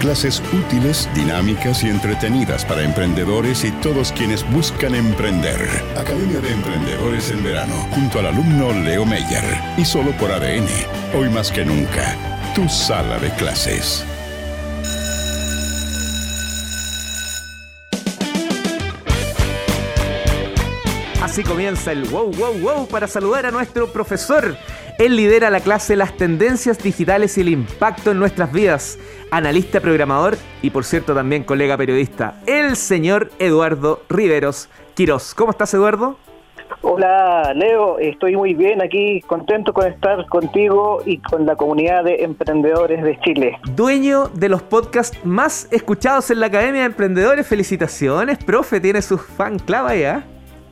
Clases útiles, dinámicas y entretenidas para emprendedores y todos quienes buscan emprender. Academia de Emprendedores en verano, junto al alumno Leo Meyer. Y solo por ADN. Hoy más que nunca, tu sala de clases. Así comienza el wow, wow, wow para saludar a nuestro profesor. Él lidera la clase Las tendencias digitales y el impacto en nuestras vidas. Analista programador y por cierto también colega periodista. El señor Eduardo Riveros Quirós. ¿Cómo estás Eduardo? Hola Leo, estoy muy bien aquí, contento con estar contigo y con la comunidad de emprendedores de Chile. Dueño de los podcasts más escuchados en la Academia de Emprendedores, felicitaciones, profe, tiene su fan clave ya.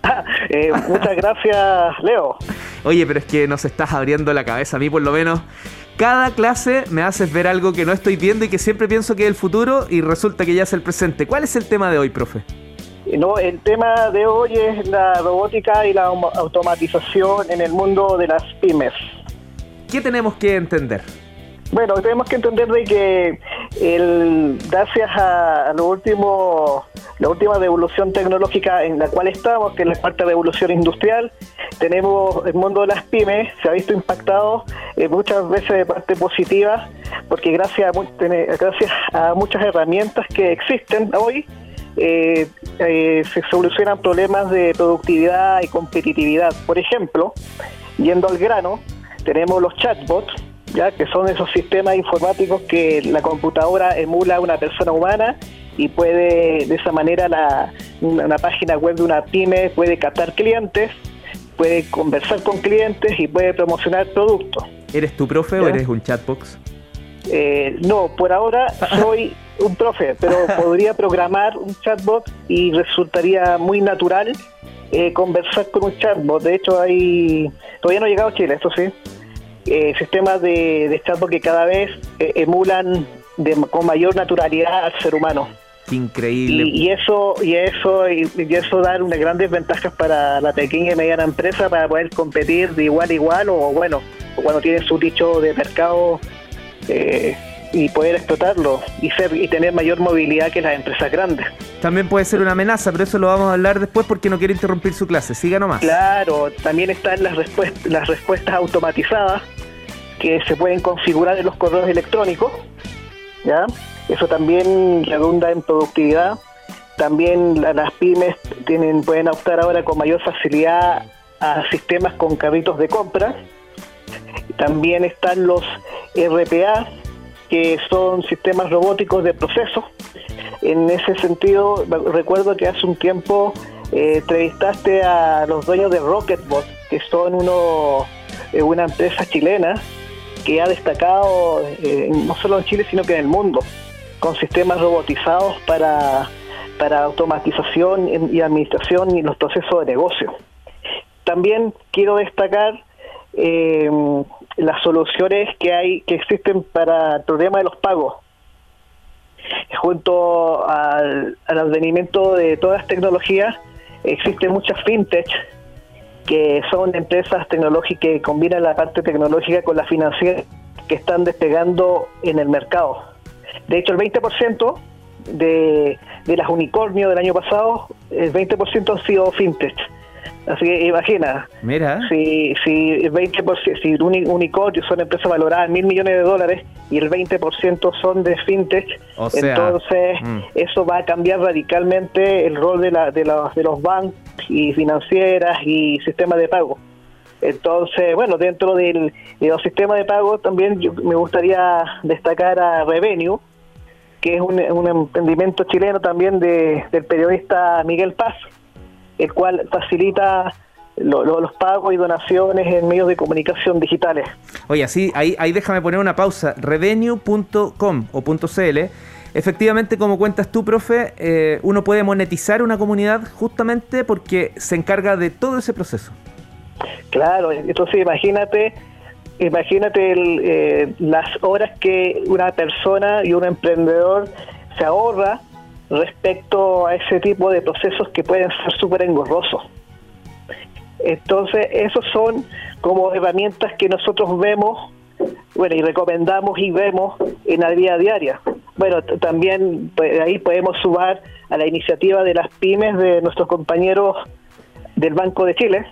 Eh, muchas gracias, Leo. Oye, pero es que nos estás abriendo la cabeza, a mí por lo menos. Cada clase me haces ver algo que no estoy viendo y que siempre pienso que es el futuro y resulta que ya es el presente. ¿Cuál es el tema de hoy, profe? No, el tema de hoy es la robótica y la automatización en el mundo de las pymes. ¿Qué tenemos que entender? Bueno, tenemos que entender de que el, gracias a, lo último, la última revolución tecnológica en la cual estamos, que es la cuarta revolución industrial, tenemos el mundo de las pymes, se ha visto impactado eh, muchas veces de parte positiva, porque gracias a, muchas herramientas que existen hoy, eh, eh, se solucionan problemas de productividad y competitividad. Por ejemplo, yendo al grano, tenemos los chatbots, ya que son esos sistemas informáticos que la computadora emula a una persona humana y puede de esa manera la, una, página web de una pyme puede captar clientes, puede conversar con clientes y puede promocionar productos. ¿Eres tu profe o eres un chatbox? Eh, no, por ahora soy un profe, pero podría programar un chatbot y resultaría muy natural eh, conversar con un chatbot. De hecho, hay todavía no ha llegado a Chile, esto sí eh, sistemas de, de chatbot que cada vez eh, emulan con mayor naturalidad al ser humano. Increíble. Y, eso y eso y, eso dar unas grandes ventajas para la pequeña y mediana empresa para poder competir de igual a igual o bueno, cuando tiene su dicho de mercado eh, y poder explotarlo y ser y tener mayor movilidad que las empresas grandes. También puede ser una amenaza, pero eso lo vamos a hablar después porque no quiero interrumpir su clase. Siga nomás. Claro, también están las respuestas las respuestas automatizadas que se pueden configurar en los correos electrónicos, ¿ya? Eso también redunda en productividad. También las pymes tienen, pueden optar ahora con mayor facilidad a sistemas con carritos de compra. También están los RPA, que son sistemas robóticos de proceso. En ese sentido, recuerdo que hace un tiempo eh, entrevistaste a los dueños de Rocketbot, que son uno, eh, una empresa chilena que ha destacado eh, no solo en Chile, sino que en el mundo, con sistemas robotizados para, para automatización y administración y los procesos de negocio. También quiero destacar eh, las soluciones que hay que existen para el problema de los pagos. Junto al, advenimiento de todas las tecnologías, existen muchas fintech que son empresas tecnológicas que combinan la parte tecnológica con la financiera que están despegando en el mercado. De hecho, el 20% de, de las unicornios del año pasado, el 20% han sido fintech. Así que imagina, Mira. si, si, 20%, si un unicornio son empresas valoradas en mil millones de dólares y el 20% son de fintech, entonces mm. eso va a cambiar radicalmente el rol de, la, de, de los bancos y financieras y sistemas de pago. Entonces, bueno, dentro del, de los sistemas de pago también yo, me gustaría destacar a Revenue, que es un, un emprendimiento chileno también de, del periodista Miguel Paz el cual facilita los pagos y donaciones en medios de comunicación digitales. Oye, así, ahí, ahí déjame poner una pausa. Revenue.com o .cl Efectivamente, como cuentas tú, profe, eh, uno puede monetizar una comunidad justamente porque se encarga de todo ese proceso. Claro, entonces imagínate, imagínate eh, las horas que una persona y un emprendedor se ahorra respecto a ese tipo de procesos que pueden ser súper engorrosos. Entonces, esos son como herramientas que nosotros vemos, bueno, y recomendamos y vemos en la vida diaria. Bueno, también pues, ahí podemos sumar a la iniciativa de las pymes de nuestros compañeros del Banco de Chile,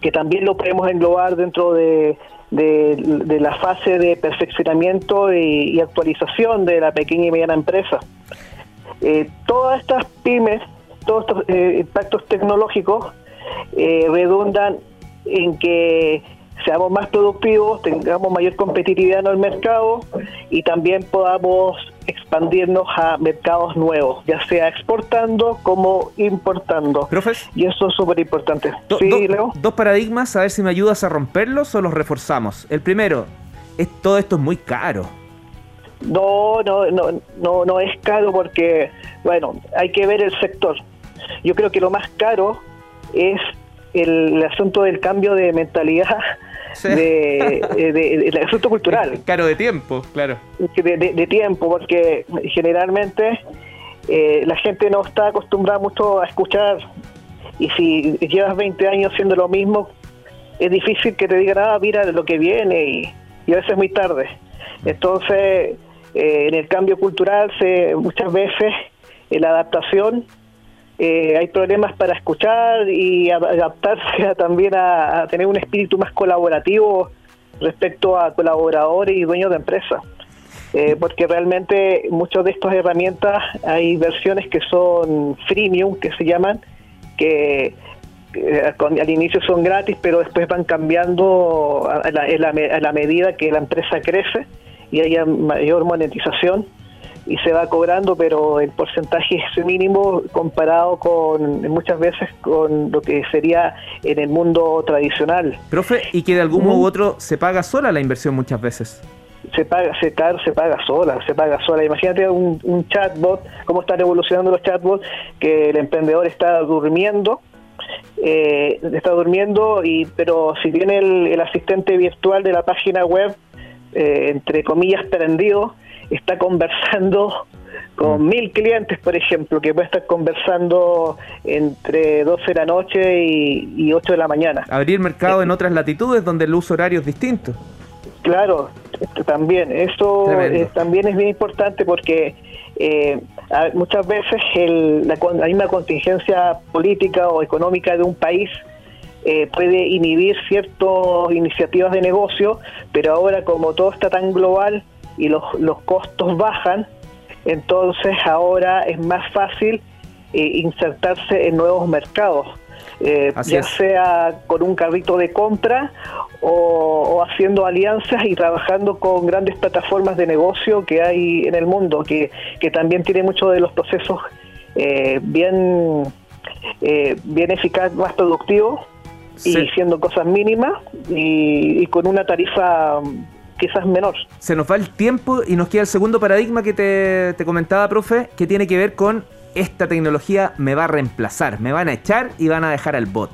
que también lo podemos englobar dentro de, de, la fase de perfeccionamiento y, actualización de la pequeña y mediana empresa. Eh, todas estas pymes, todos estos eh, impactos tecnológicos eh, redundan en que seamos más productivos, tengamos mayor competitividad en el mercado y también podamos expandirnos a mercados nuevos, ya sea exportando como importando. Y eso es súper importante. Dos paradigmas, a ver si me ayudas a romperlos o los reforzamos. El primero, es, todo esto es muy caro. No, no, no, no, no es caro porque, bueno, hay que ver el sector. Yo creo que lo más caro es el, asunto del cambio de mentalidad de, el asunto cultural. Caro de tiempo, claro. De, tiempo, porque generalmente eh, la gente no está acostumbrada mucho a escuchar y si llevas 20 años haciendo lo mismo, es difícil que te digan, ah, mira lo que viene y, a veces es muy tarde. Entonces, eh, en el cambio cultural se muchas veces en la adaptación eh, hay problemas para escuchar y adaptarse también a, tener un espíritu más colaborativo respecto a colaboradores y dueños de empresas. Eh, porque realmente muchas de estas herramientas hay versiones que son freemium, que se llaman, que al inicio son gratis, pero después van cambiando a la medida que la empresa crece y haya mayor monetización y se va cobrando, pero el porcentaje es mínimo comparado con muchas veces con lo que sería en el mundo tradicional. Profe, y que de algún modo u otro se paga sola la inversión muchas veces. Se paga, se, se paga sola, se paga sola. Imagínate un, chatbot, cómo están evolucionando los chatbots, que el emprendedor está durmiendo, eh, está durmiendo, y pero si viene el, asistente virtual de la página web, eh, entre comillas, prendido, está conversando con mm. mil clientes, por ejemplo, que puede estar conversando entre 12 de la noche y, 8 de la mañana. Abrir mercado en otras latitudes donde el uso horario es distinto. Claro, también. Eso eh, también es bien importante porque eh, muchas veces el, la, la, misma contingencia política o económica de un país eh, puede inhibir ciertas iniciativas de negocio, pero ahora como todo está tan global, y los, los costos bajan, entonces ahora es más fácil eh, insertarse en nuevos mercados. Eh, ya sea con un carrito de compra o, haciendo alianzas y trabajando con grandes plataformas de negocio que hay en el mundo, que, que también tiene muchos de los procesos eh, bien, bien eficaz, más productivos y siendo cosas mínimas y, y, con una tarifa quizás menor. Se nos va el tiempo y nos queda el segundo paradigma que te, comentaba, profe, que tiene que ver con esta tecnología me va a reemplazar, me van a echar y van a dejar al bot.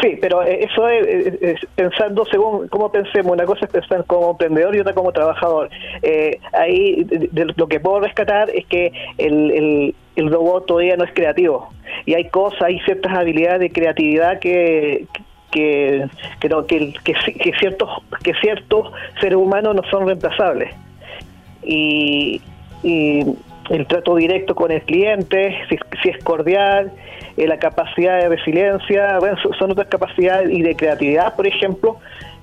Sí, pero eh, eso es, pensando según cómo pensemos. Una cosa es pensar como emprendedor y otra como trabajador. Eh, ahí lo que puedo rescatar es que el, el, el, robot todavía no es creativo. Y hay cosas, hay ciertas habilidades de creatividad que, que, que, que, que, ciertos, que ciertos seres humanos no son reemplazables. Y, el trato directo con el cliente, si, es cordial, eh, la capacidad de resiliencia, son otras capacidades y de creatividad, por ejemplo,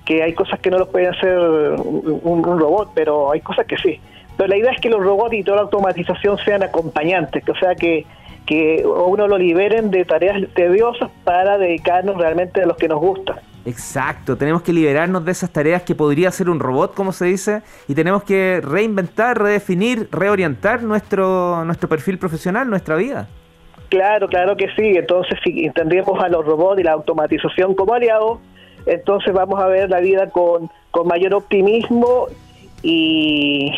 que hay cosas que no los puede hacer un, robot, pero hay cosas que sí. Pero la idea es que los robots y toda la automatización sean acompañantes, o sea que que uno lo liberen de tareas tediosas para dedicarnos realmente a los que nos gusta. Exacto, tenemos que liberarnos de esas tareas que podría ser un robot, como se dice, y tenemos que reinventar, redefinir, reorientar nuestro, nuestro perfil profesional, nuestra vida. Claro, claro que sí. Entonces, si entendemos a los robots y la automatización como aliados, entonces vamos a ver la vida con, con mayor optimismo y,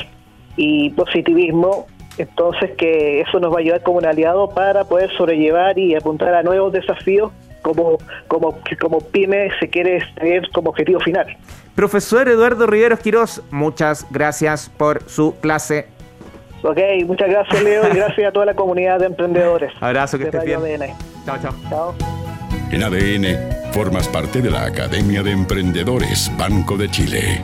y positivismo, entonces que eso nos va a ayudar como un aliado para poder sobrellevar y apuntar a nuevos desafíos como, como, como PYME se quiere tener como objetivo final. Profesor Eduardo Riveros Quirós, muchas gracias por su clase. Ok, muchas gracias Leo y gracias a toda la comunidad de emprendedores. Abrazo, que estés bien. Chao, chao. Chao. En ADN formas parte de la Academia de Emprendedores Banco de Chile.